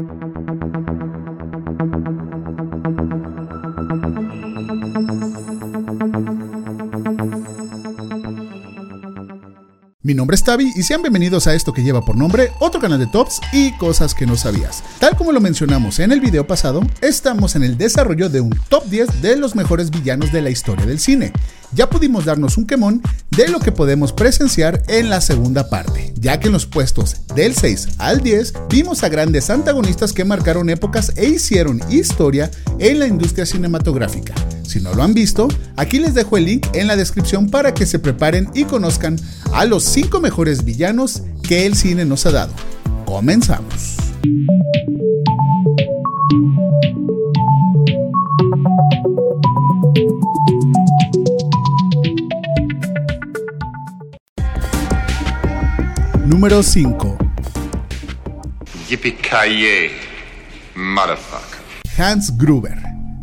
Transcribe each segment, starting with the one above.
Mi nombre es Tavi y sean bienvenidos a esto que lleva por nombre otro canal de tops y cosas que no sabías. Tal como lo mencionamos en el video pasado, estamos en el desarrollo de un top 10 de los mejores villanos de la historia del cine. Ya pudimos darnos un quemón de lo que podemos presenciar en la segunda parte, ya que en los puestos del 6 al 10 vimos a grandes antagonistas que marcaron épocas e hicieron historia en la industria cinematográfica. Si no lo han visto, aquí les dejo el link en la descripción para que se preparen y conozcan a los 5 mejores villanos que el cine nos ha dado. Comenzamos. Número 5. Hans Gruber,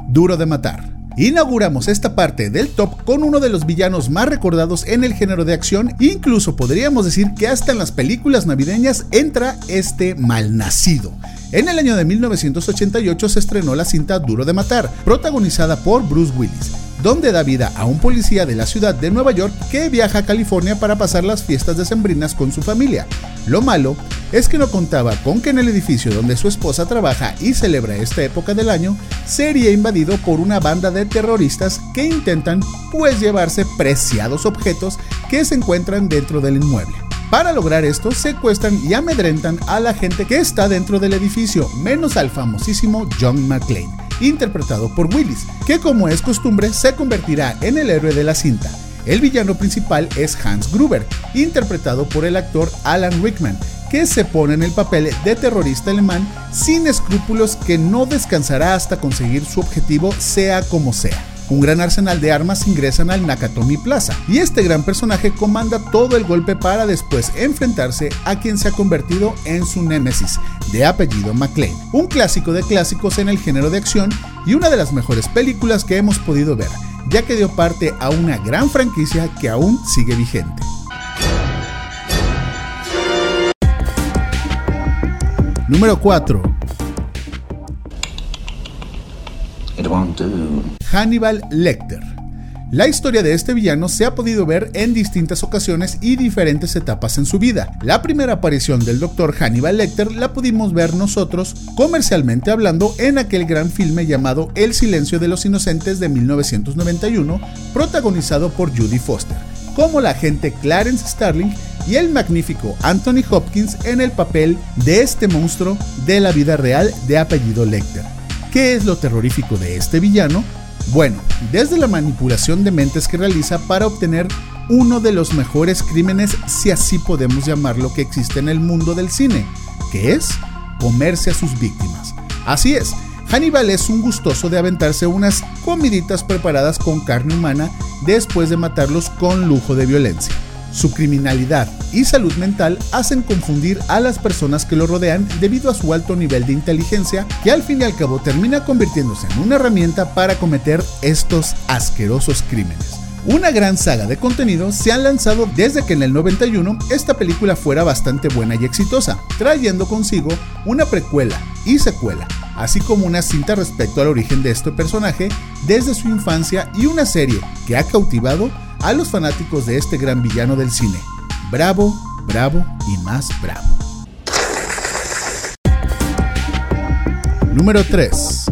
Duro de Matar. Inauguramos esta parte del top con uno de los villanos más recordados en el género de acción, incluso podríamos decir que hasta en las películas navideñas entra este malnacido. En el año de 1988 se estrenó la cinta Duro de Matar, protagonizada por Bruce Willis donde da vida a un policía de la ciudad de Nueva York que viaja a California para pasar las fiestas decembrinas con su familia. Lo malo es que no contaba con que en el edificio donde su esposa trabaja y celebra esta época del año sería invadido por una banda de terroristas que intentan pues llevarse preciados objetos que se encuentran dentro del inmueble. Para lograr esto, secuestran y amedrentan a la gente que está dentro del edificio, menos al famosísimo John McClane interpretado por Willis, que como es costumbre se convertirá en el héroe de la cinta. El villano principal es Hans Gruber, interpretado por el actor Alan Rickman, que se pone en el papel de terrorista alemán sin escrúpulos que no descansará hasta conseguir su objetivo sea como sea. Un gran arsenal de armas ingresan al Nakatomi Plaza y este gran personaje comanda todo el golpe para después enfrentarse a quien se ha convertido en su némesis, de apellido McLean. Un clásico de clásicos en el género de acción y una de las mejores películas que hemos podido ver, ya que dio parte a una gran franquicia que aún sigue vigente. Número 4 Hannibal Lecter. La historia de este villano se ha podido ver en distintas ocasiones y diferentes etapas en su vida. La primera aparición del Dr. Hannibal Lecter la pudimos ver nosotros, comercialmente hablando, en aquel gran filme llamado El silencio de los inocentes de 1991, protagonizado por Judy Foster, como la agente Clarence Starling y el magnífico Anthony Hopkins en el papel de este monstruo de la vida real de apellido Lecter. ¿Qué es lo terrorífico de este villano? Bueno, desde la manipulación de mentes que realiza para obtener uno de los mejores crímenes, si así podemos llamarlo, que existe en el mundo del cine, que es comerse a sus víctimas. Así es, Hannibal es un gustoso de aventarse unas comiditas preparadas con carne humana después de matarlos con lujo de violencia. Su criminalidad y salud mental hacen confundir a las personas que lo rodean debido a su alto nivel de inteligencia que al fin y al cabo termina convirtiéndose en una herramienta para cometer estos asquerosos crímenes. Una gran saga de contenido se han lanzado desde que en el 91 esta película fuera bastante buena y exitosa, trayendo consigo una precuela y secuela, así como una cinta respecto al origen de este personaje desde su infancia y una serie que ha cautivado a los fanáticos de este gran villano del cine. Bravo, bravo y más bravo. Número 3.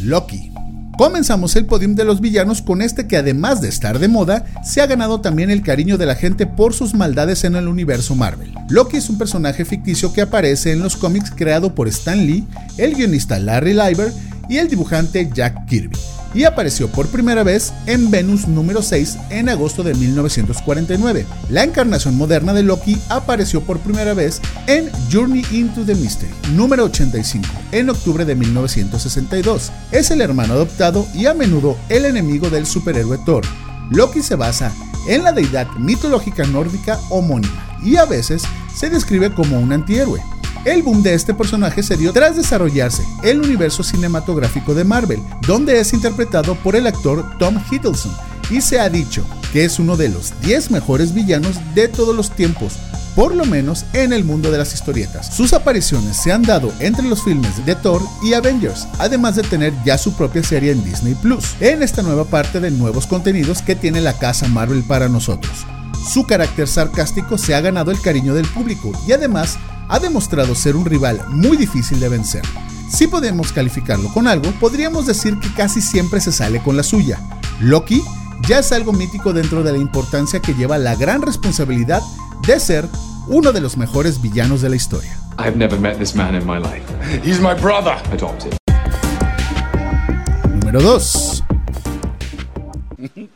Loki. Comenzamos el podium de los villanos con este que además de estar de moda, se ha ganado también el cariño de la gente por sus maldades en el universo Marvel. Loki es un personaje ficticio que aparece en los cómics creado por Stan Lee, el guionista Larry Lieber y el dibujante Jack Kirby y apareció por primera vez en Venus número 6 en agosto de 1949. La encarnación moderna de Loki apareció por primera vez en Journey into the Mystery número 85 en octubre de 1962. Es el hermano adoptado y a menudo el enemigo del superhéroe Thor. Loki se basa en la deidad mitológica nórdica homónima y a veces se describe como un antihéroe. El boom de este personaje se dio tras desarrollarse el universo cinematográfico de Marvel, donde es interpretado por el actor Tom Hiddleston, y se ha dicho que es uno de los 10 mejores villanos de todos los tiempos, por lo menos en el mundo de las historietas. Sus apariciones se han dado entre los filmes de Thor y Avengers, además de tener ya su propia serie en Disney Plus, en esta nueva parte de nuevos contenidos que tiene la casa Marvel para nosotros. Su carácter sarcástico se ha ganado el cariño del público y además ha demostrado ser un rival muy difícil de vencer. Si podemos calificarlo con algo, podríamos decir que casi siempre se sale con la suya. Loki ya es algo mítico dentro de la importancia que lleva la gran responsabilidad de ser uno de los mejores villanos de la historia. I've never met this man in my life. He's my brother. Adopted. Número 2.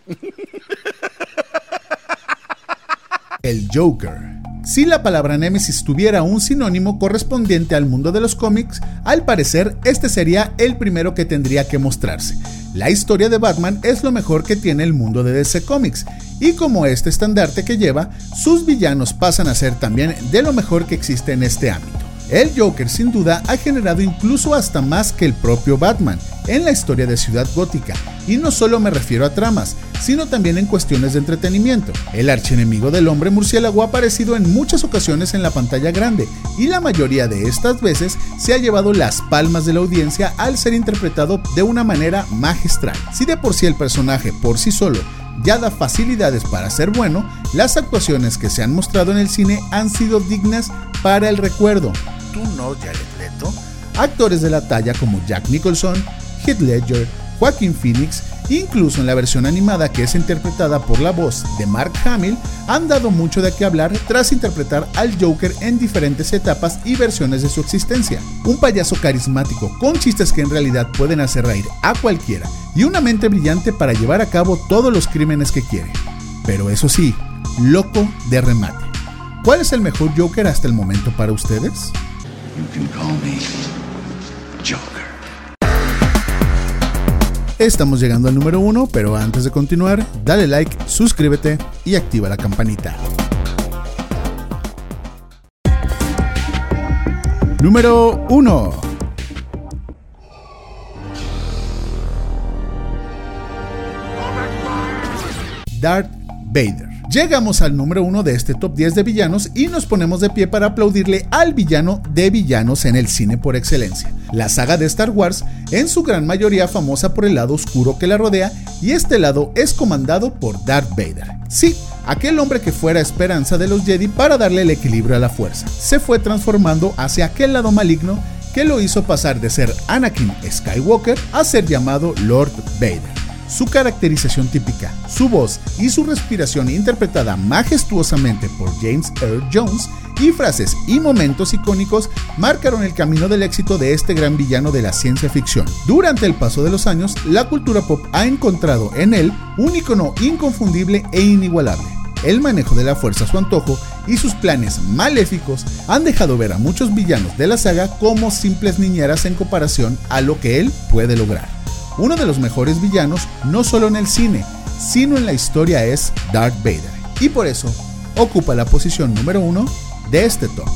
El Joker. Si la palabra Nemesis tuviera un sinónimo correspondiente al mundo de los cómics, al parecer este sería el primero que tendría que mostrarse. La historia de Batman es lo mejor que tiene el mundo de DC Comics, y como este estandarte que lleva, sus villanos pasan a ser también de lo mejor que existe en este ámbito. El Joker sin duda ha generado incluso hasta más que el propio Batman en la historia de Ciudad Gótica, y no solo me refiero a tramas, sino también en cuestiones de entretenimiento. El archienemigo del hombre murciélago ha aparecido en muchas ocasiones en la pantalla grande, y la mayoría de estas veces se ha llevado las palmas de la audiencia al ser interpretado de una manera magistral. Si de por sí el personaje por sí solo ya da facilidades para ser bueno, las actuaciones que se han mostrado en el cine han sido dignas para el recuerdo tú no, Jared Leto. Actores de la talla como Jack Nicholson, Heath Ledger, Joaquin Phoenix, incluso en la versión animada que es interpretada por la voz de Mark Hamill, han dado mucho de qué hablar tras interpretar al Joker en diferentes etapas y versiones de su existencia. Un payaso carismático con chistes que en realidad pueden hacer reír a cualquiera y una mente brillante para llevar a cabo todos los crímenes que quiere. Pero eso sí, loco de remate. ¿Cuál es el mejor Joker hasta el momento para ustedes? Estamos llegando al número uno, pero antes de continuar, dale like, suscríbete y activa la campanita. Número 1 Darth Vader. Llegamos al número uno de este top 10 de villanos y nos ponemos de pie para aplaudirle al villano de villanos en el cine por excelencia. La saga de Star Wars, en su gran mayoría famosa por el lado oscuro que la rodea, y este lado es comandado por Darth Vader. Sí, aquel hombre que fuera esperanza de los Jedi para darle el equilibrio a la fuerza, se fue transformando hacia aquel lado maligno que lo hizo pasar de ser Anakin Skywalker a ser llamado Lord Vader. Su caracterización típica, su voz y su respiración interpretada majestuosamente por James Earl Jones y frases y momentos icónicos marcaron el camino del éxito de este gran villano de la ciencia ficción. Durante el paso de los años, la cultura pop ha encontrado en él un icono inconfundible e inigualable. El manejo de la fuerza a su antojo y sus planes maléficos han dejado ver a muchos villanos de la saga como simples niñeras en comparación a lo que él puede lograr uno de los mejores villanos no solo en el cine, sino en la historia es Darth Vader. Y por eso ocupa la posición número uno de este top.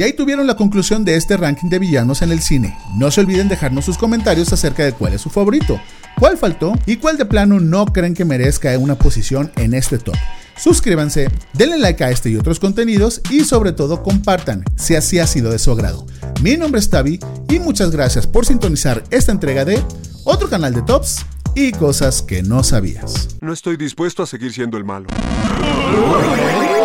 Y ahí tuvieron la conclusión de este ranking de villanos en el cine. No se olviden dejarnos sus comentarios acerca de cuál es su favorito, cuál faltó y cuál de plano no creen que merezca una posición en este top. Suscríbanse, denle like a este y otros contenidos y sobre todo compartan si así ha sido de su agrado. Mi nombre es Tavi y muchas gracias por sintonizar esta entrega de otro canal de tops y cosas que no sabías. No estoy dispuesto a seguir siendo el malo.